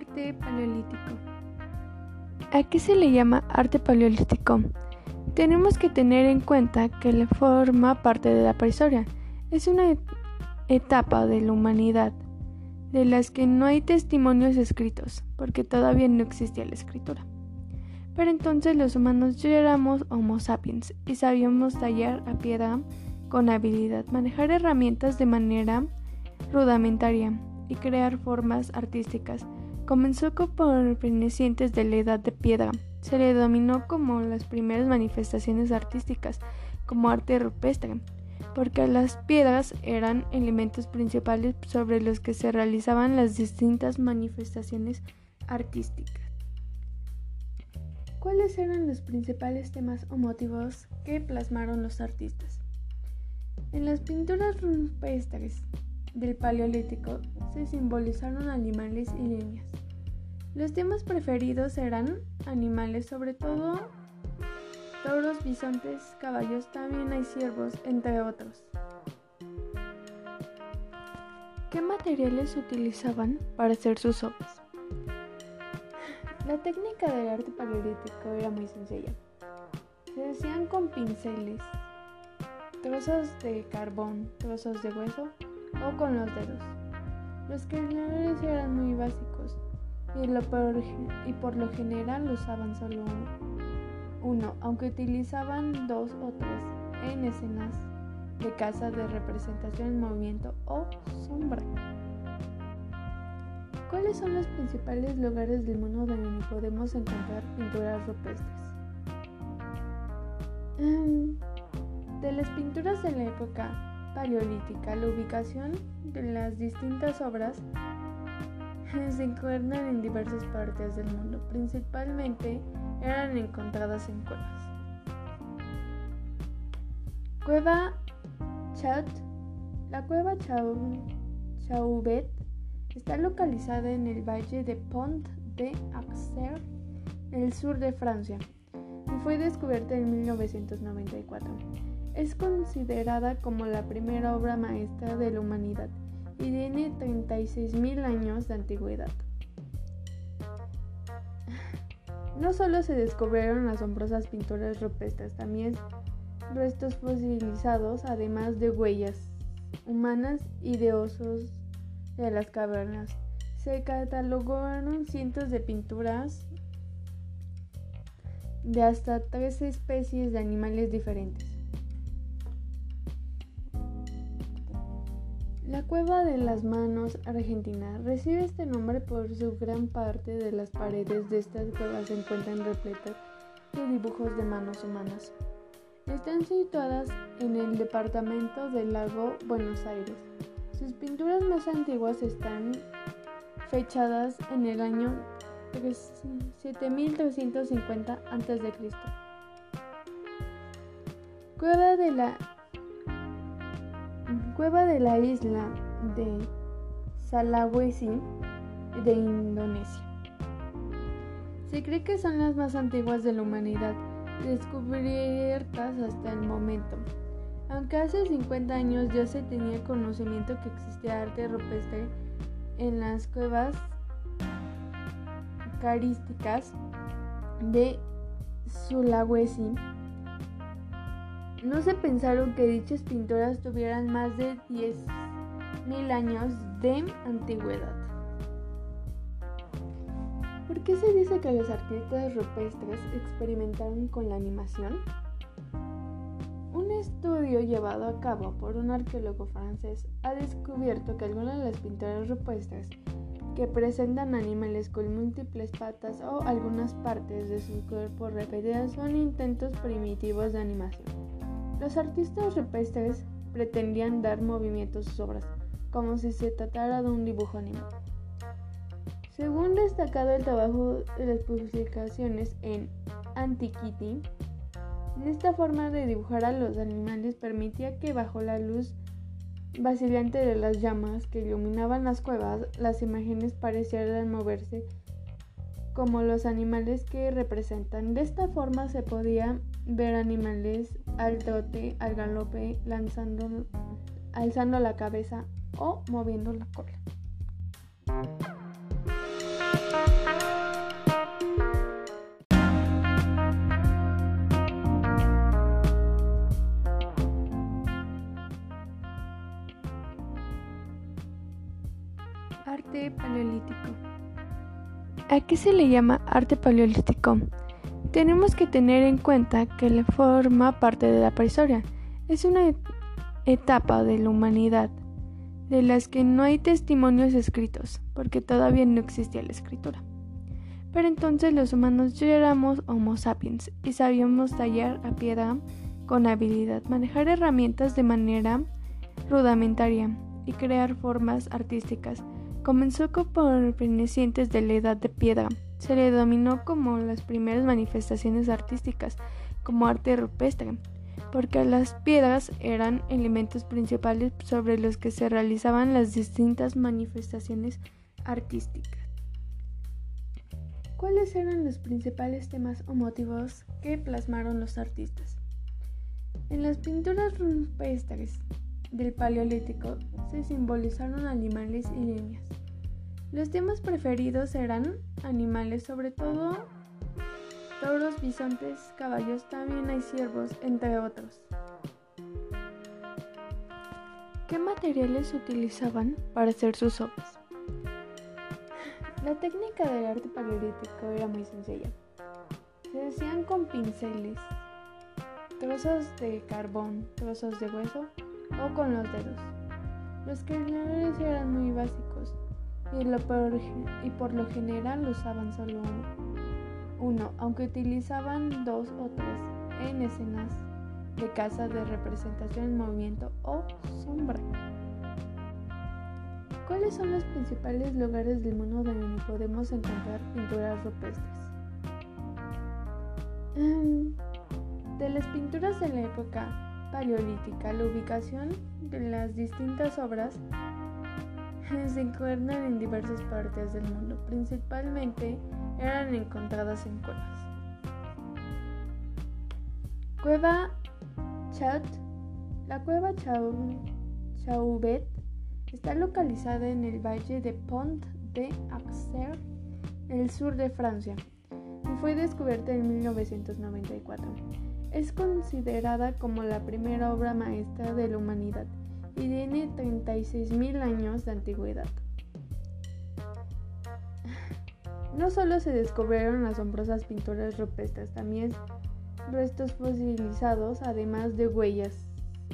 Arte paleolítico. ¿A qué se le llama arte paleolítico? Tenemos que tener en cuenta que le forma parte de la prehistoria. Es una etapa de la humanidad de las que no hay testimonios escritos, porque todavía no existía la escritura. Pero entonces los humanos ya éramos Homo sapiens y sabíamos tallar a piedra con habilidad, manejar herramientas de manera rudimentaria y crear formas artísticas. Comenzó por pertenecientes de la Edad de Piedra. Se le dominó como las primeras manifestaciones artísticas, como arte rupestre, porque las piedras eran elementos principales sobre los que se realizaban las distintas manifestaciones artísticas. ¿Cuáles eran los principales temas o motivos que plasmaron los artistas? En las pinturas rupestres del Paleolítico se simbolizaron animales y líneas. Los temas preferidos eran animales, sobre todo toros, bisontes, caballos, también hay ciervos, entre otros. ¿Qué materiales utilizaban para hacer sus obras? La técnica del arte paleolítico era muy sencilla. Se hacían con pinceles, trozos de carbón, trozos de hueso o con los dedos. Los creadores eran muy básicos y, y por lo general usaban solo uno, aunque utilizaban dos o tres en escenas de casa de representación en movimiento o sombra. ¿Cuáles son los principales lugares del mundo donde podemos encontrar pinturas rupestres? Em, de las pinturas de la época paleolítica. La ubicación de las distintas obras se encuentran en diversas partes del mundo, principalmente eran encontradas en cuevas. Cueva Chat. La cueva Chauvet está localizada en el valle de Pont de Auxerre, en el sur de Francia, y fue descubierta en 1994. Es considerada como la primera obra maestra de la humanidad y tiene 36.000 años de antigüedad. No solo se descubrieron asombrosas pinturas rupestres, también restos fosilizados, además de huellas humanas y de osos de las cavernas. Se catalogaron cientos de pinturas de hasta tres especies de animales diferentes. La Cueva de las Manos Argentina recibe este nombre por su gran parte de las paredes de estas cuevas se encuentran repletas de dibujos de manos humanas. Están situadas en el departamento del lago Buenos Aires. Sus pinturas más antiguas están fechadas en el año 7350 a.C. Cueva de la cueva de la isla de Sulawesi de Indonesia. Se cree que son las más antiguas de la humanidad, descubiertas hasta el momento. Aunque hace 50 años ya se tenía conocimiento que existía arte rupestre en las cuevas carísticas de Sulawesi, no se pensaron que dichas pinturas tuvieran más de 10.000 años de antigüedad. ¿Por qué se dice que los artistas rupestres experimentaron con la animación? Un estudio llevado a cabo por un arqueólogo francés ha descubierto que algunas de las pinturas rupestres que presentan animales con múltiples patas o algunas partes de su cuerpo repetidas son intentos primitivos de animación. Los artistas rupestres pretendían dar movimiento a sus obras, como si se tratara de un dibujo animado. Según destacado el trabajo de las publicaciones en Antiquity, esta forma de dibujar a los animales permitía que bajo la luz vacilante de las llamas que iluminaban las cuevas, las imágenes parecieran moverse como los animales que representan. De esta forma se podía ver animales al trote, al galope, lanzando, alzando la cabeza o moviendo la cola. Arte paleolítico. ¿A qué se le llama arte paleolítico? Tenemos que tener en cuenta que le forma parte de la prehistoria. Es una etapa de la humanidad de las que no hay testimonios escritos, porque todavía no existía la escritura. Pero entonces los humanos ya éramos Homo sapiens y sabíamos tallar a piedra con habilidad, manejar herramientas de manera rudimentaria y crear formas artísticas. Comenzó por pertenecientes de la edad de piedra. Se le dominó como las primeras manifestaciones artísticas, como arte rupestre, porque las piedras eran elementos principales sobre los que se realizaban las distintas manifestaciones artísticas. ¿Cuáles eran los principales temas o motivos que plasmaron los artistas? En las pinturas rupestres del Paleolítico se simbolizaron animales y líneas. Los temas preferidos eran animales, sobre todo toros, bisontes, caballos, también hay ciervos, entre otros. ¿Qué materiales utilizaban para hacer sus obras? La técnica del arte paleolítico era muy sencilla. Se hacían con pinceles, trozos de carbón, trozos de hueso o con los dedos. Los creadores eran muy básicos y, por lo general usaban solo uno, aunque utilizaban dos o tres en escenas de casa de representación en movimiento o sombra. ¿Cuáles son los principales lugares del mundo donde podemos encontrar pinturas rupestres? Em, de las pinturas de la época paleolítica, la ubicación de las distintas obras se encuentran en diversas partes del mundo, principalmente eran encontradas en cuevas. Cueva Chat, la cueva Chauvet está localizada en el valle de Pont de Auxerre, en el sur de Francia, y fue descubierta en 1994. Es considerada como la primera obra maestra de la humanidad y tiene 36.000 años de antigüedad. No solo se descubrieron asombrosas pinturas rupestres, también restos fosilizados, además de huellas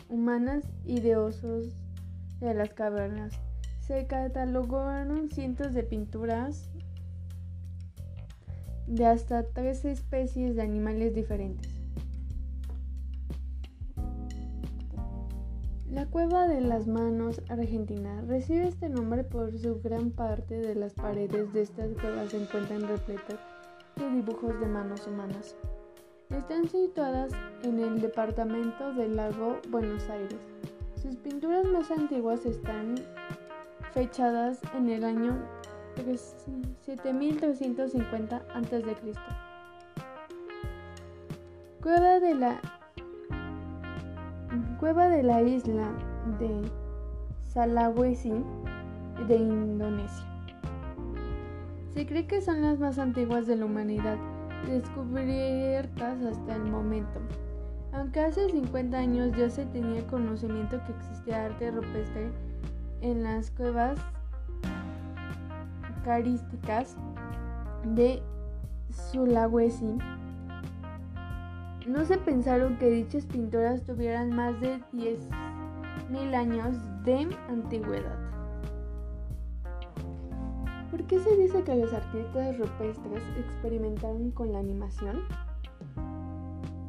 humanas y de osos de las cavernas. Se catalogaron cientos de pinturas de hasta tres especies de animales diferentes. La cueva de las manos argentina recibe este nombre por su gran parte de las paredes de estas cuevas se encuentran repletas de dibujos de manos humanas. Están situadas en el departamento del lago Buenos Aires. Sus pinturas más antiguas están fechadas en el año 7350 a.C. Cueva de la Cueva de la isla de Sulawesi de Indonesia. Se cree que son las más antiguas de la humanidad descubiertas hasta el momento. Aunque hace 50 años ya se tenía conocimiento que existía arte rupestre en las cuevas carísticas de Sulawesi, no se pensaron que dichas pinturas tuvieran más de 10.000 años de antigüedad. ¿Por qué se dice que los artistas rupestres experimentaron con la animación?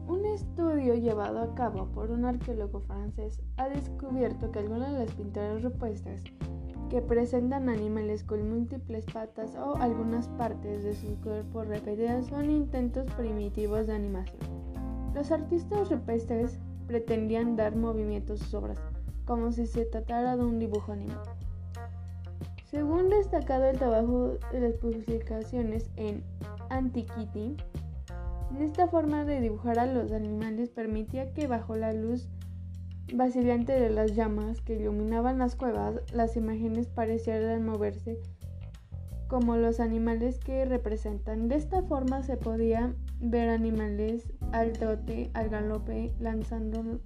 Un estudio llevado a cabo por un arqueólogo francés ha descubierto que algunas de las pinturas rupestres que presentan animales con múltiples patas o algunas partes de su cuerpo repetidas son intentos primitivos de animación. Los artistas rupestres pretendían dar movimiento a sus obras, como si se tratara de un dibujo animado. Según destacado el trabajo de las publicaciones en Antiquity, esta forma de dibujar a los animales permitía que bajo la luz vacilante de las llamas que iluminaban las cuevas, las imágenes parecieran moverse como los animales que representan. De esta forma se podía ver animales al trote, al galope, lanzando,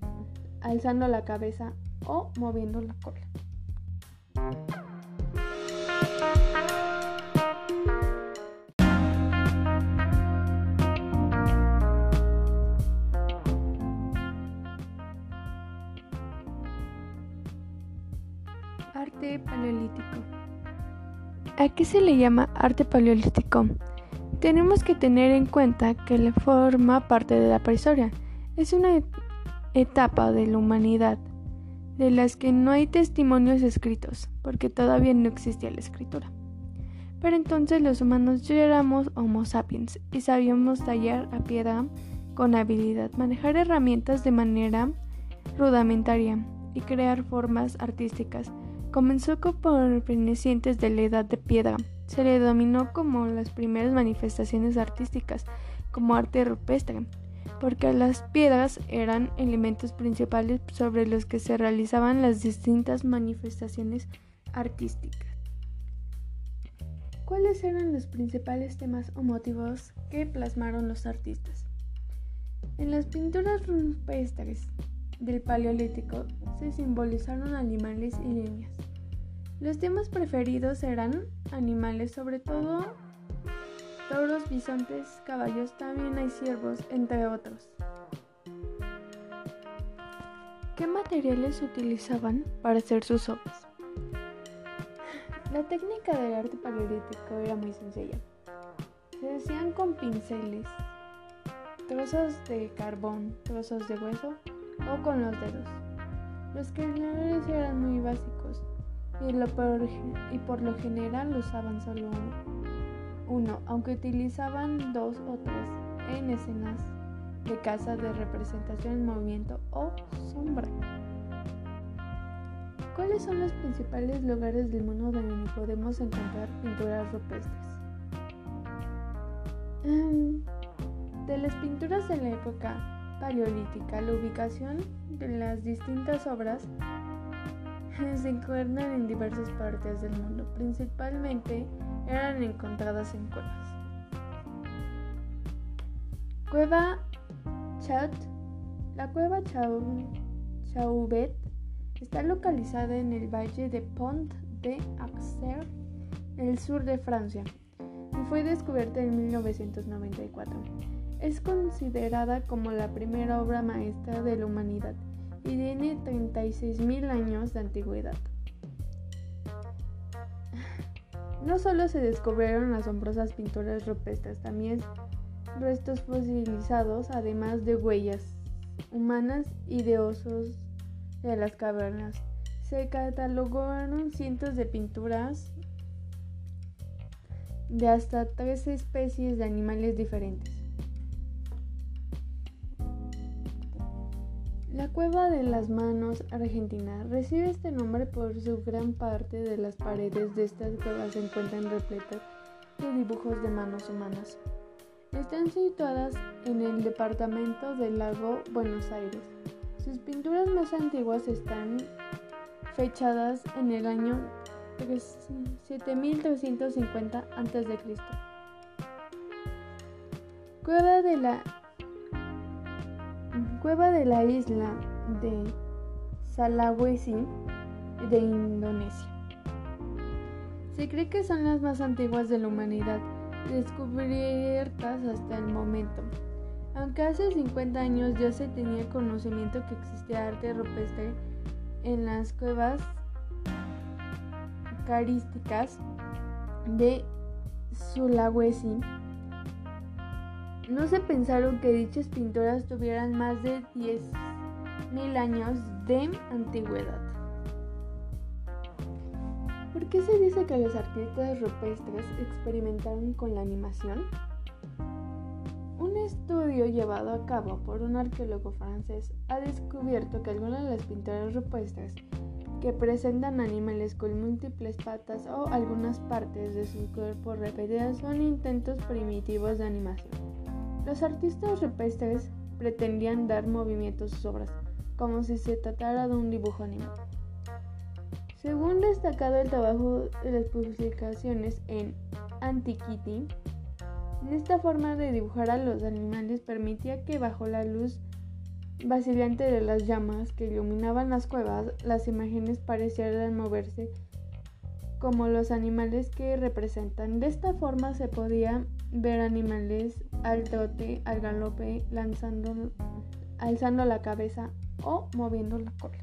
alzando la cabeza o moviendo la cola. Arte paleolítico. ¿A qué se le llama arte paleolítico? Tenemos que tener en cuenta que le forma parte de la prehistoria. Es una etapa de la humanidad de las que no hay testimonios escritos, porque todavía no existía la escritura. Pero entonces los humanos ya éramos Homo sapiens y sabíamos tallar a piedra con habilidad, manejar herramientas de manera rudimentaria y crear formas artísticas. Comenzó por pertenecientes de la Edad de Piedra. Se le dominó como las primeras manifestaciones artísticas, como arte rupestre, porque las piedras eran elementos principales sobre los que se realizaban las distintas manifestaciones artísticas. ¿Cuáles eran los principales temas o motivos que plasmaron los artistas? En las pinturas rupestres del Paleolítico se simbolizaron animales y líneas. Los temas preferidos eran animales, sobre todo toros, bisontes, caballos, también hay ciervos, entre otros. ¿Qué materiales utilizaban para hacer sus obras? La técnica del arte paleolítico era muy sencilla. Se hacían con pinceles, trozos de carbón, trozos de hueso o con los dedos. Los creadores eran muy básicos y, por, lo general usaban solo uno, aunque utilizaban dos o tres en escenas de casa de representación en movimiento o sombra. ¿Cuáles son los principales lugares del mundo donde podemos encontrar pinturas rupestres? Em, de las pinturas de la época paleolítica, la ubicación de las distintas obras se encuentran en diversas partes del mundo, principalmente eran encontradas en cuevas. Cueva Chat. La cueva Chauvet está localizada en el valle de Pont de Auxerre, en el sur de Francia, y fue descubierta en 1994. Es considerada como la primera obra maestra de la humanidad y tiene 36.000 años de antigüedad. No solo se descubrieron asombrosas pinturas rupestres, también restos fosilizados, además de huellas humanas y de osos de las cavernas. Se catalogaron cientos de pinturas de hasta tres especies de animales diferentes. La cueva de las manos argentina recibe este nombre por su gran parte de las paredes de estas cuevas se encuentran repletas de dibujos de manos humanas. Están situadas en el departamento del lago Buenos Aires. Sus pinturas más antiguas están fechadas en el año 7350 a.C. Cueva de la Cueva de la isla de Sulawesi de Indonesia. Se cree que son las más antiguas de la humanidad descubiertas hasta el momento. Aunque hace 50 años ya se tenía conocimiento que existía arte rupestre en las cuevas carísticas de Sulawesi, no se pensaron que dichas pinturas tuvieran más de 10.000 años de antigüedad. ¿Por qué se dice que los artistas rupestres experimentaron con la animación? Un estudio llevado a cabo por un arqueólogo francés ha descubierto que algunas de las pinturas rupestres que presentan animales con múltiples patas o algunas partes de su cuerpo repetidas son intentos primitivos de animación. Los artistas rupestres pretendían dar movimiento a sus obras, como si se tratara de un dibujo animado. Según destacado el trabajo de las publicaciones en Antiquity, esta forma de dibujar a los animales permitía que bajo la luz vacilante de las llamas que iluminaban las cuevas, las imágenes parecieran moverse como los animales que representan. De esta forma se podía ver animales al trote, al galope, lanzando, alzando la cabeza o moviendo la cola.